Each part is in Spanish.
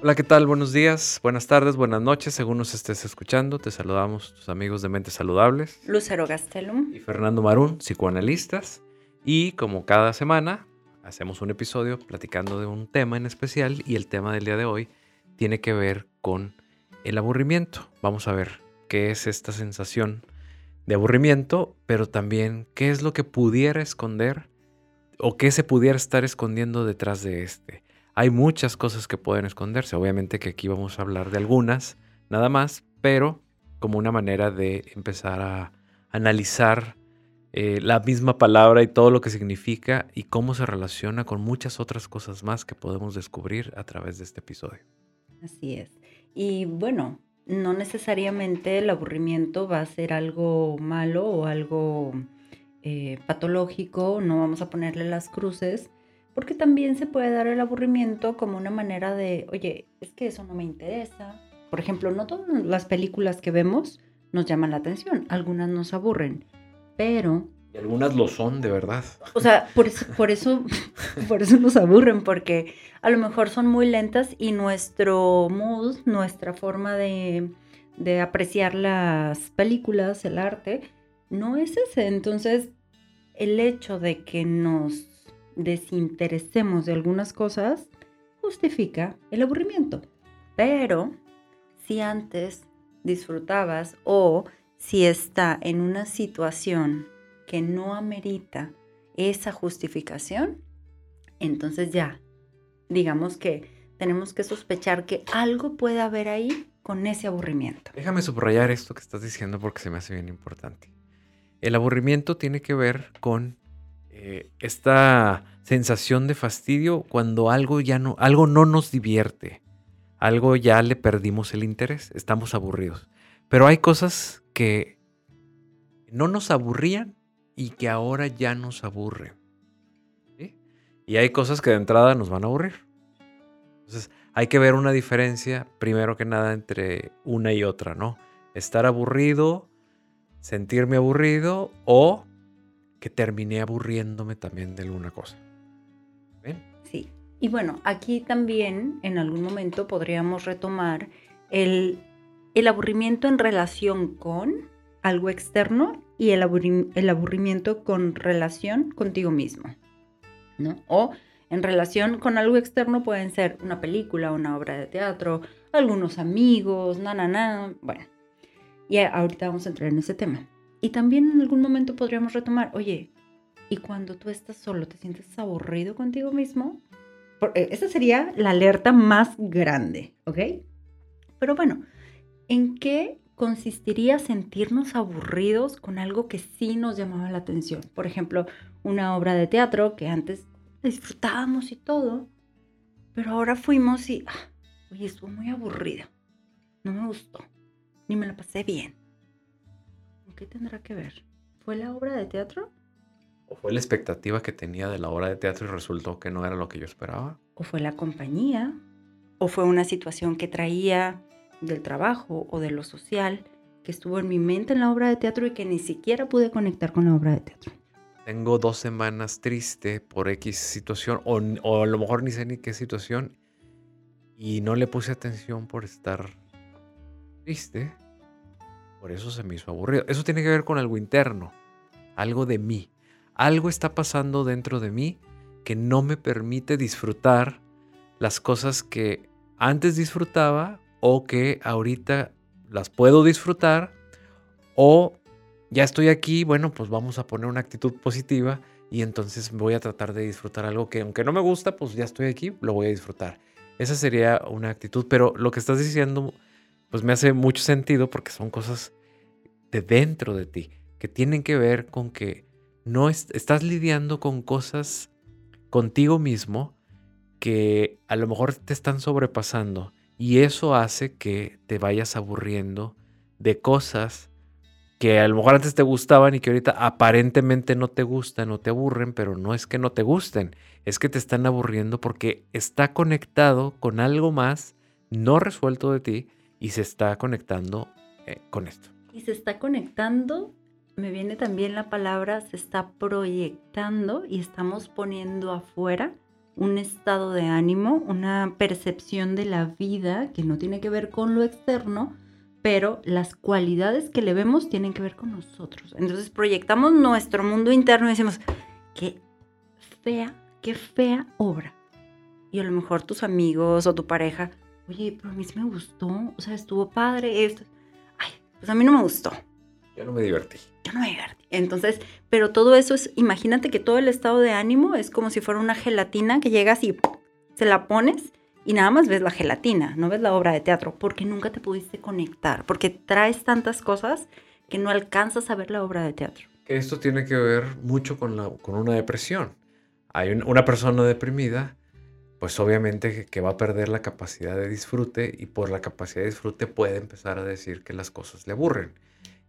Hola, ¿qué tal? Buenos días, buenas tardes, buenas noches, según nos estés escuchando. Te saludamos tus amigos de Mentes Saludables. Lucero Gastelum. Y Fernando Marún, psicoanalistas. Y como cada semana, hacemos un episodio platicando de un tema en especial y el tema del día de hoy tiene que ver con el aburrimiento. Vamos a ver qué es esta sensación de aburrimiento, pero también qué es lo que pudiera esconder o qué se pudiera estar escondiendo detrás de este. Hay muchas cosas que pueden esconderse. Obviamente que aquí vamos a hablar de algunas, nada más, pero como una manera de empezar a analizar eh, la misma palabra y todo lo que significa y cómo se relaciona con muchas otras cosas más que podemos descubrir a través de este episodio. Así es. Y bueno, no necesariamente el aburrimiento va a ser algo malo o algo eh, patológico, no vamos a ponerle las cruces, porque también se puede dar el aburrimiento como una manera de, oye, es que eso no me interesa. Por ejemplo, no todas las películas que vemos nos llaman la atención, algunas nos aburren, pero... Y algunas lo son, de verdad. O sea, por eso, por eso, por eso nos aburren, porque a lo mejor son muy lentas y nuestro mood, nuestra forma de, de apreciar las películas, el arte, no es ese. Entonces, el hecho de que nos desinteresemos de algunas cosas, justifica el aburrimiento. Pero si antes disfrutabas o si está en una situación que no amerita esa justificación, entonces ya, digamos que tenemos que sospechar que algo puede haber ahí con ese aburrimiento. Déjame subrayar esto que estás diciendo porque se me hace bien importante. El aburrimiento tiene que ver con eh, esta sensación de fastidio cuando algo ya no, algo no nos divierte, algo ya le perdimos el interés, estamos aburridos. Pero hay cosas que no nos aburrían y que ahora ya nos aburren. Y hay cosas que de entrada nos van a aburrir. Entonces hay que ver una diferencia, primero que nada, entre una y otra, ¿no? Estar aburrido, sentirme aburrido o que terminé aburriéndome también de alguna cosa. ¿Ven? Sí. Y bueno, aquí también en algún momento podríamos retomar el, aburrimiento en relación con algo externo y el, el aburrimiento con relación contigo mismo. ¿no? O en relación con algo externo pueden ser una película, una obra de teatro, algunos amigos, na, na, na. Bueno, y ahorita vamos a entrar en ese tema. Y también en algún momento podríamos retomar, oye, ¿y cuando tú estás solo te sientes aburrido contigo mismo? Eh, esa sería la alerta más grande, ¿ok? Pero bueno, ¿en qué consistiría sentirnos aburridos con algo que sí nos llamaba la atención? Por ejemplo, una obra de teatro que antes disfrutábamos y todo, pero ahora fuimos y, ah, oye, estuvo muy aburrida, no me gustó, ni me la pasé bien qué tendrá que ver? ¿Fue la obra de teatro? ¿O fue la expectativa que tenía de la obra de teatro y resultó que no era lo que yo esperaba? ¿O fue la compañía? ¿O fue una situación que traía del trabajo o de lo social que estuvo en mi mente en la obra de teatro y que ni siquiera pude conectar con la obra de teatro? Tengo dos semanas triste por X situación o, o a lo mejor ni sé ni qué situación y no le puse atención por estar triste por eso se me hizo aburrido. Eso tiene que ver con algo interno, algo de mí. Algo está pasando dentro de mí que no me permite disfrutar las cosas que antes disfrutaba o que ahorita las puedo disfrutar o ya estoy aquí, bueno, pues vamos a poner una actitud positiva y entonces voy a tratar de disfrutar algo que aunque no me gusta, pues ya estoy aquí, lo voy a disfrutar. Esa sería una actitud, pero lo que estás diciendo pues me hace mucho sentido porque son cosas de dentro de ti que tienen que ver con que no estás lidiando con cosas contigo mismo que a lo mejor te están sobrepasando y eso hace que te vayas aburriendo de cosas que a lo mejor antes te gustaban y que ahorita aparentemente no te gustan o te aburren, pero no es que no te gusten, es que te están aburriendo porque está conectado con algo más no resuelto de ti y se está conectando eh, con esto. Y se está conectando, me viene también la palabra, se está proyectando y estamos poniendo afuera un estado de ánimo, una percepción de la vida que no tiene que ver con lo externo, pero las cualidades que le vemos tienen que ver con nosotros. Entonces proyectamos nuestro mundo interno y decimos, qué fea, qué fea obra. Y a lo mejor tus amigos o tu pareja, oye, pero a mí sí me gustó, o sea, estuvo padre esto. Pues a mí no me gustó. Yo no me divertí. Yo no me divertí. Entonces, pero todo eso es, imagínate que todo el estado de ánimo es como si fuera una gelatina que llegas y se la pones y nada más ves la gelatina, no ves la obra de teatro, porque nunca te pudiste conectar, porque traes tantas cosas que no alcanzas a ver la obra de teatro. Esto tiene que ver mucho con, la, con una depresión. Hay una persona deprimida, pues obviamente que, va a perder la capacidad de disfrute y por la capacidad de disfrute puede empezar a decir que las cosas le aburren.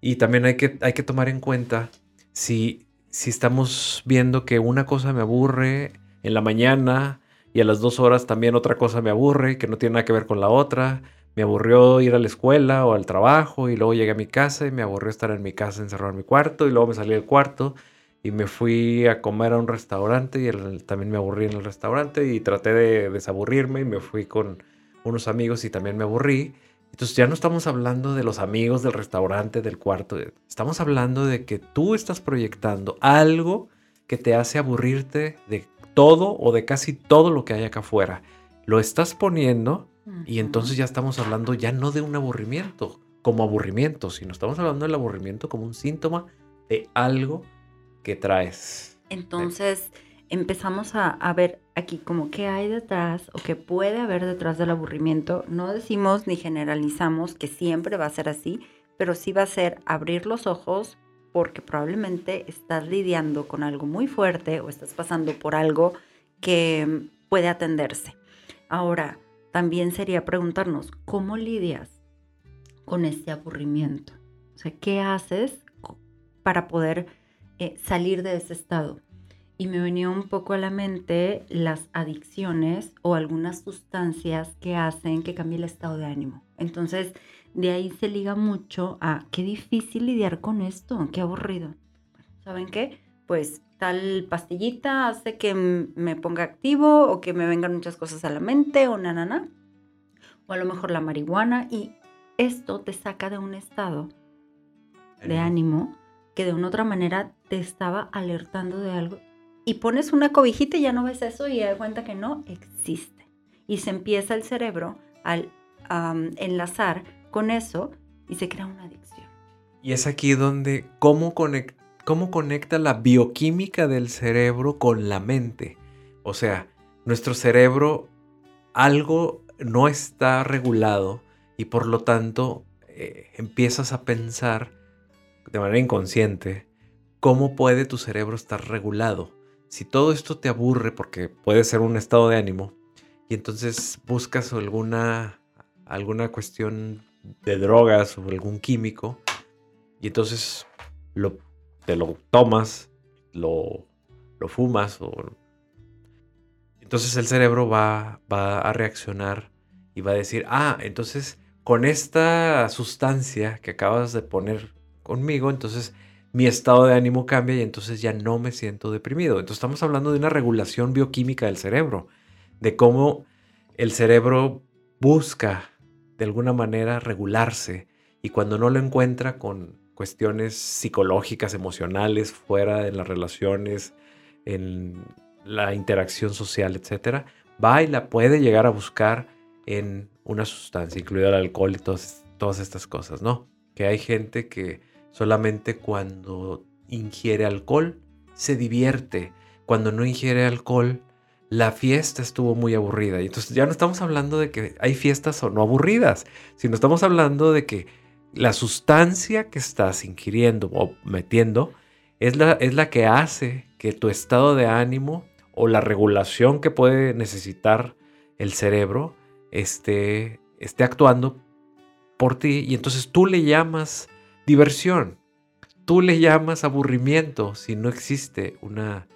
Y también hay que, hay que tomar en cuenta si, si estamos viendo que una cosa me aburre en la mañana, y a las dos horas también otra cosa me aburre que no tiene nada que ver con la otra. Me aburrió ir a la escuela o al trabajo y luego llegué a mi casa y me aburrió estar en mi casa encerrado en mi cuarto y luego me salí del cuarto y me fui a comer a un restaurante y también me aburrí en el restaurante y traté de desaburrirme y me fui con unos amigos y también me aburrí. Entonces ya no estamos hablando de los amigos del restaurante, del cuarto, estamos hablando de que tú estás proyectando algo que te hace aburrirte de todo o de casi todo lo que hay acá afuera. Lo estás poniendo y entonces ya estamos hablando ya no de un aburrimiento como aburrimiento, sino estamos hablando del aburrimiento como un síntoma de algo que traes. Entonces empezamos a, a, ver aquí como qué hay detrás o qué puede haber detrás del aburrimiento. No decimos ni generalizamos que siempre va a ser así, pero sí va a ser abrir los ojos, porque probablemente estás lidiando con algo muy fuerte o estás pasando por algo que puede atenderse. Ahora, también sería preguntarnos, ¿cómo lidias con este aburrimiento? O sea, ¿qué haces para poder eh, salir de ese estado? Y me venía un poco a la mente las adicciones o algunas sustancias que hacen que cambie el estado de ánimo. Entonces, de ahí se liga mucho a qué difícil lidiar con esto, qué aburrido. ¿Saben qué? Pues tal pastillita hace que me ponga activo o que me vengan muchas cosas a la mente o na, na, O a lo mejor la marihuana y esto te saca de un estado de ánimo que de una otra manera te estaba alertando de algo y pones una cobijita y ya no ves eso y das cuenta que no existe. Y se empieza el cerebro al enlazar con eso y se crea una adicción. Y es aquí donde, ¿cómo, cómo conecta la bioquímica del cerebro con la mente? O sea, nuestro cerebro, algo no está regulado y por lo tanto eh, empiezas a pensar de manera inconsciente cómo puede tu cerebro estar regulado. Si todo esto te aburre, porque puede ser un estado de ánimo, y entonces buscas alguna, alguna cuestión de drogas o algún químico y entonces lo, te lo tomas, lo, lo fumas o... Entonces el cerebro va, va a reaccionar y va a decir, ah, entonces con esta sustancia que acabas de poner conmigo, entonces mi estado de ánimo cambia y entonces ya no me siento deprimido. Entonces estamos hablando de una regulación bioquímica del cerebro, de cómo el cerebro busca de alguna manera regularse y cuando no lo encuentra con cuestiones psicológicas, emocionales, fuera de las relaciones, en la interacción social, etcétera, va y la puede llegar a buscar en una sustancia, incluida el alcohol y todas, todas estas cosas, ¿no? Que hay gente que solamente cuando ingiere alcohol se divierte, cuando no ingiere alcohol la fiesta estuvo muy aburrida. Y entonces ya no estamos hablando de que hay fiestas o no aburridas, sino estamos hablando de que la sustancia que estás ingiriendo o metiendo es la, es la que hace que tu estado de ánimo o la regulación que puede necesitar el cerebro esté, esté actuando por ti. Y entonces tú le llamas diversión, tú le llamas aburrimiento si no existe una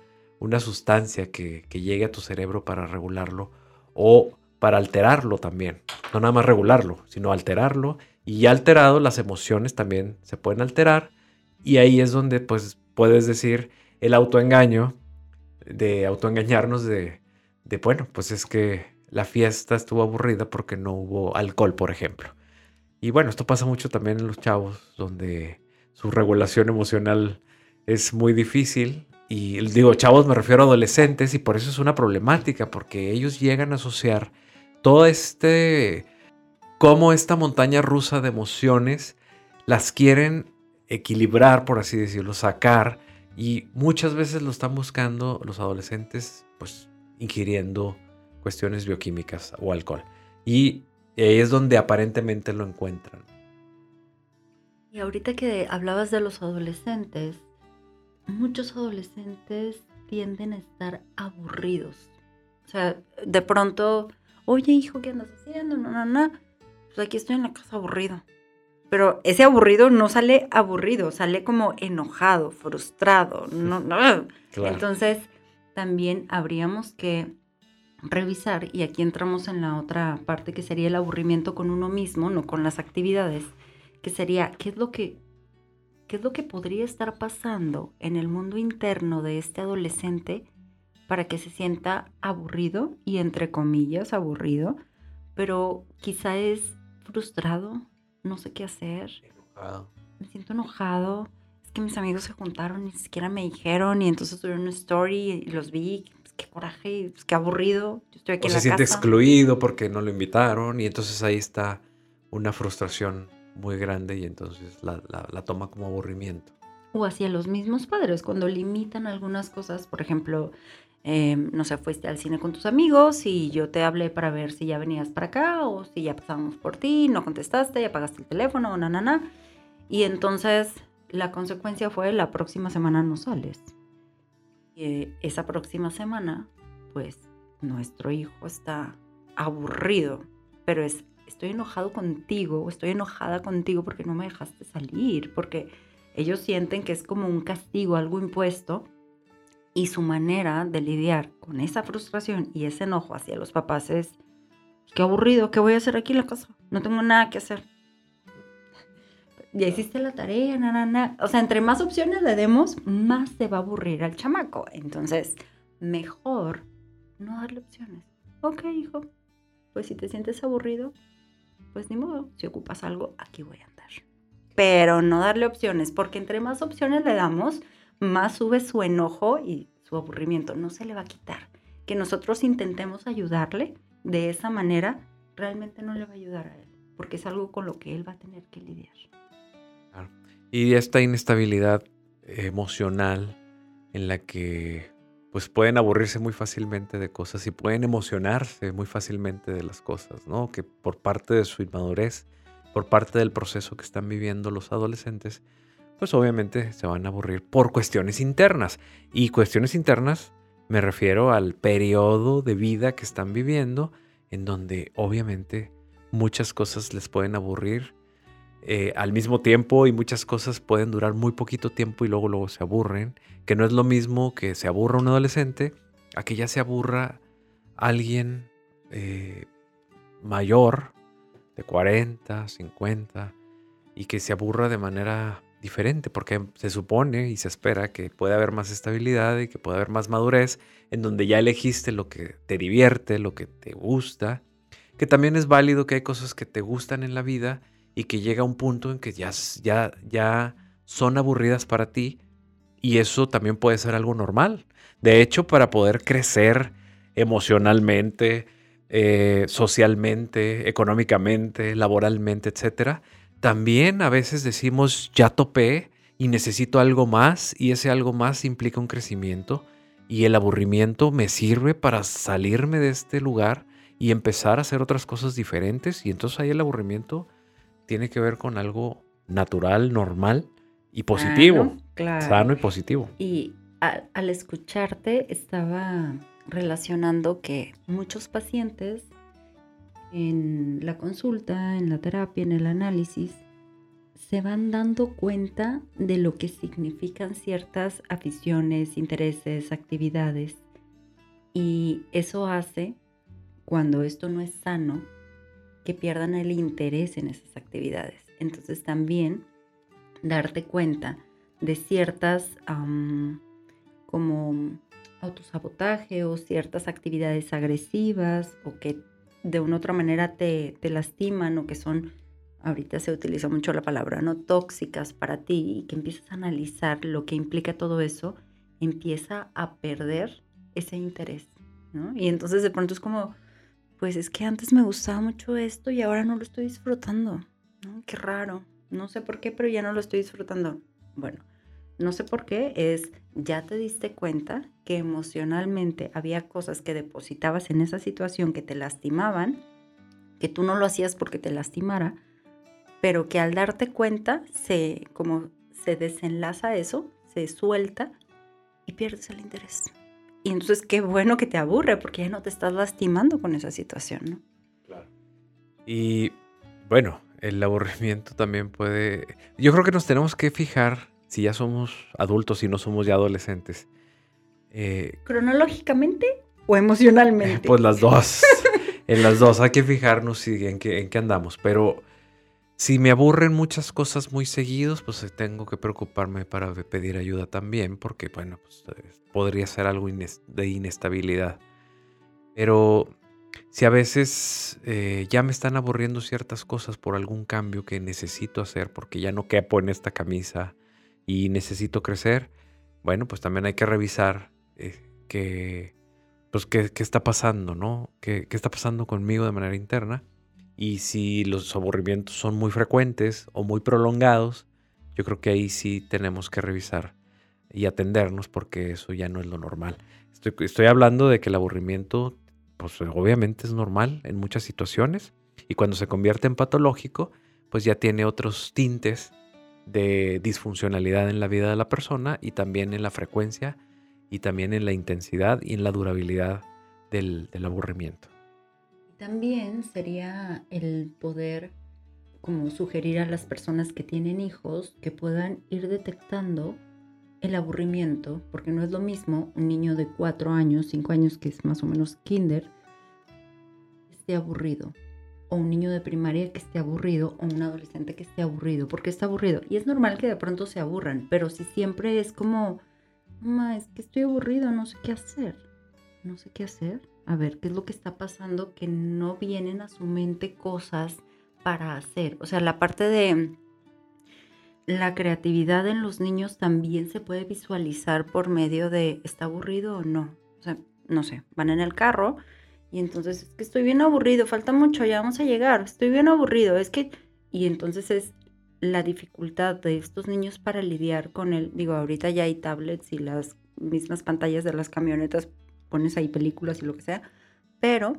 una sustancia que, llegue a tu cerebro para regularlo o para alterarlo también. No nada más regularlo, sino alterarlo. Y alterado, las emociones también se pueden alterar. Y ahí es donde pues puedes decir el autoengaño, de autoengañarnos de, de, bueno, pues es que la fiesta estuvo aburrida porque no hubo alcohol, por ejemplo. Y bueno, esto pasa mucho también en los chavos, donde su regulación emocional es muy difícil. Y digo, chavos me refiero a adolescentes y por eso es una problemática, porque ellos llegan a asociar todo este, como esta montaña rusa de emociones, las quieren equilibrar, por así decirlo, sacar. Y muchas veces lo están buscando los adolescentes, pues ingiriendo cuestiones bioquímicas o alcohol. Y ahí es donde aparentemente lo encuentran. Y ahorita que hablabas de los adolescentes, muchos adolescentes tienden a estar aburridos. O sea, de pronto, oye hijo, ¿qué andas haciendo? No, no, no. Pues aquí estoy en la casa aburrido. Pero ese aburrido no sale aburrido, sale como enojado, frustrado. No, no. Entonces, también habríamos que revisar, y aquí entramos en la otra parte que sería el aburrimiento con uno mismo, no con las actividades, que sería qué es lo que qué es lo que podría estar pasando en el mundo interno de este adolescente para que se sienta aburrido y entre comillas aburrido, pero quizá es frustrado, no sé qué hacer. Me siento enojado. Es que mis amigos se juntaron, ni siquiera me dijeron y entonces tuvieron una story y los vi qué coraje, pues, qué aburrido. estoy aquí o se siente excluido porque no lo invitaron y entonces ahí está una frustración muy grande y entonces la, toma como aburrimiento. O hacia los mismos padres, cuando limitan algunas cosas, por ejemplo, em, no sé, fuiste al cine con tus amigos y yo te hablé para ver si ya venías para acá o si ya pasábamos por ti, no contestaste, ya apagaste el teléfono, na, na, na. Y entonces la consecuencia fue la próxima semana no sales. Esa próxima semana, pues nuestro hijo está aburrido, pero es, estoy enojado contigo, estoy enojada contigo porque no me dejaste salir, porque ellos sienten que es como un castigo, algo impuesto, y su manera de lidiar con esa frustración y ese enojo hacia los papás es, qué aburrido, ¿qué voy a hacer aquí en la casa? No tengo nada que hacer ya hiciste la tarea, na, na, O sea, entre más opciones le demos, más se va a aburrir al chamaco. Entonces, mejor no darle opciones. Ok, hijo, pues si te sientes aburrido, pues ni modo, si ocupas algo, aquí voy a andar. Pero no darle opciones, porque entre más opciones le damos, más sube su enojo y su aburrimiento. No se le va a quitar. Que nosotros intentemos ayudarle de esa manera, realmente no le va a ayudar a él, porque es algo con lo que él va a tener que lidiar. Y esta inestabilidad emocional en la que pues pueden aburrirse muy fácilmente de cosas y pueden emocionarse muy fácilmente de las cosas, ¿no? Que por parte de su inmadurez, por parte del proceso que están viviendo los adolescentes, pues obviamente se van a aburrir por cuestiones internas. Y cuestiones internas me refiero al periodo de vida que están viviendo, en donde obviamente muchas cosas les pueden aburrir eh, al mismo tiempo y muchas cosas pueden durar muy poquito tiempo y luego, luego se aburren, que no es lo mismo que se aburra un adolescente a que ya se aburra alguien eh, mayor de 40, 50 y que se aburra de manera diferente porque se supone y se espera que puede haber más estabilidad y que puede haber más madurez en donde ya elegiste lo que te divierte, lo que te gusta, que también es válido que hay cosas que te gustan en la vida y que llega un punto en que ya, ya, ya son aburridas para ti y eso también puede ser algo normal. De hecho, para poder crecer emocionalmente, eh, socialmente, económicamente, laboralmente, etc., también a veces decimos, ya topé y necesito algo más y ese algo más implica un crecimiento y el aburrimiento me sirve para salirme de este lugar y empezar a hacer otras cosas diferentes y entonces ahí el aburrimiento tiene que ver con algo natural, normal y positivo. Sano y positivo. Y al, escucharte estaba relacionando que muchos pacientes en la consulta, en la terapia, en el análisis, se van dando cuenta de lo que significan ciertas aficiones, intereses, actividades. Y eso hace, cuando esto no es sano, que pierdan el interés en esas actividades. Entonces también darte cuenta de ciertas como autosabotaje o ciertas actividades agresivas o que de una otra manera te, te lastiman o que son, ahorita se utiliza mucho la palabra, ¿no? Tóxicas para ti y que empiezas a analizar lo que implica todo eso, empieza a perder ese interés, ¿no? Y entonces de pronto es como, pues es que antes me gustaba mucho esto y ahora no lo estoy disfrutando, ¿no? Qué raro, no sé por qué, pero ya no lo estoy disfrutando. Bueno, no sé por qué, es ya te diste cuenta que emocionalmente había cosas que depositabas en esa situación que te lastimaban, que tú no lo hacías porque te lastimara, pero que al darte cuenta se como se desenlaza eso, se suelta y pierdes el interés. Y entonces qué bueno que te aburre porque ya no te estás lastimando con esa situación, ¿no? Claro. Y bueno, el aburrimiento también puede... Yo creo que nos tenemos que fijar si ya somos adultos y no somos ya adolescentes. Eh, ¿Cronológicamente o emocionalmente? Pues las dos. en las dos hay que fijarnos en qué, en qué andamos. Pero si me aburren muchas cosas muy seguidos, pues eh, tengo que preocuparme para pedir ayuda también, porque bueno, pues eh, podría ser algo de inestabilidad. Pero si a veces ya me están aburriendo ciertas cosas por algún cambio que necesito hacer, porque ya no quepo en esta camisa, y necesito crecer, bueno, pues también hay que revisar eh, qué, pues qué, está pasando, ¿no? ¿Qué, ¿Qué está pasando conmigo de manera interna? Y si los aburrimientos son muy frecuentes o muy prolongados, yo creo que ahí sí tenemos que revisar y atendernos porque eso ya no es lo normal. Estoy, hablando de que el aburrimiento, pues obviamente es normal en muchas situaciones y cuando se convierte en patológico, pues ya tiene otros tintes de disfuncionalidad en la vida de la persona y también en la frecuencia y también en la intensidad y en la durabilidad del, aburrimiento. También sería el poder como sugerir a las personas que tienen hijos que puedan ir detectando el aburrimiento, porque no es lo mismo un niño de cuatro años, cinco años, que es más o menos kinder, esté aburrido o un niño de primaria que esté aburrido o un adolescente que esté aburrido. porque está aburrido? Y es normal que de pronto se aburran, pero si siempre es como, mamá, es que estoy aburrido, no sé qué hacer. No sé qué hacer. A ver, ¿qué es lo que está pasando? Que no vienen a su mente cosas para hacer. O sea, la parte de la creatividad en los niños también se puede visualizar por medio de, ¿está aburrido o no? O sea, no sé, van en el carro y entonces es que estoy bien aburrido, falta mucho, ya vamos a llegar, estoy bien aburrido, es que... Y entonces es la dificultad de estos niños para lidiar con el, digo, ahorita ya hay tablets y las mismas pantallas de las camionetas, pones ahí películas y lo que sea, pero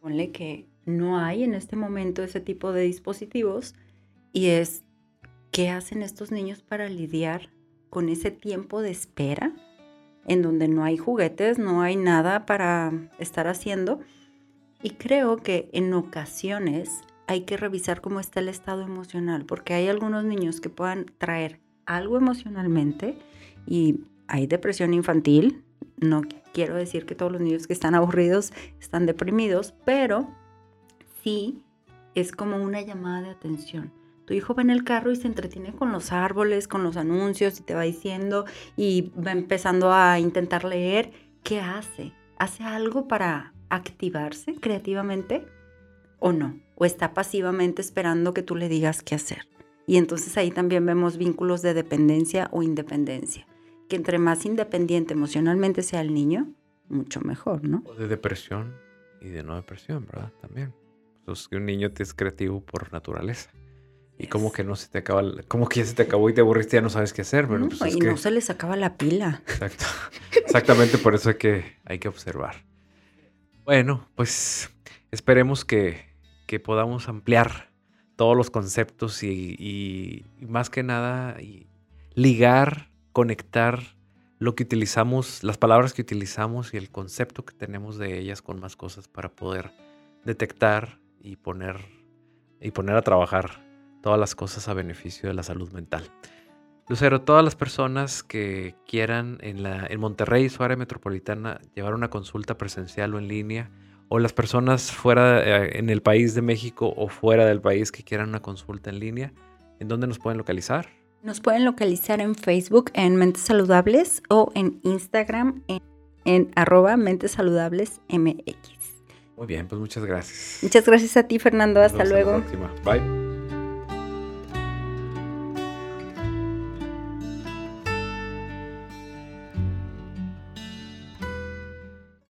ponle que no hay en este momento ese tipo de dispositivos y es qué hacen estos niños para lidiar con ese tiempo de espera en donde no hay juguetes, no hay nada para estar haciendo. Y creo que en ocasiones hay que revisar cómo está el estado emocional, porque hay algunos niños que puedan traer algo emocionalmente y hay depresión infantil. No quiero decir que todos los niños que están aburridos están deprimidos, pero sí es como una llamada de atención. Tu hijo va en el carro y se entretiene con los árboles, con los anuncios y te va diciendo y va empezando a intentar leer. ¿Qué hace? ¿Hace algo para activarse creativamente o no? ¿O está pasivamente esperando que tú le digas qué hacer? Y entonces ahí también vemos vínculos de dependencia o independencia. Que entre más independiente emocionalmente sea el niño, mucho mejor, ¿no? O de depresión y de no depresión, ¿verdad? También. Entonces, que un niño es creativo por naturaleza. Y como que no se te acaba, como que ya se te acabó y te aburriste, ya no sabes qué hacer. Pero pues y no se les acaba la pila. Exacto. Exactamente por eso hay que, hay que observar. Bueno, pues esperemos que, que podamos ampliar todos los conceptos y, y, más que nada ligar, conectar lo que utilizamos, las palabras que utilizamos y el concepto que tenemos de ellas con más cosas para poder detectar y poner, y poner a trabajar todas las cosas a beneficio de la salud mental. Lucero, todas las personas que quieran en, la, en Monterrey, su área metropolitana, llevar una consulta presencial o en línea, o las personas fuera eh, en el país de México o fuera del país que quieran una consulta en línea, ¿en dónde nos pueden localizar? Nos pueden localizar en Facebook en Mentes Saludables o en Instagram en, en arroba Mentes Saludables MX. Muy bien, pues muchas gracias. Muchas gracias a ti, Fernando. Hasta luego. Bye.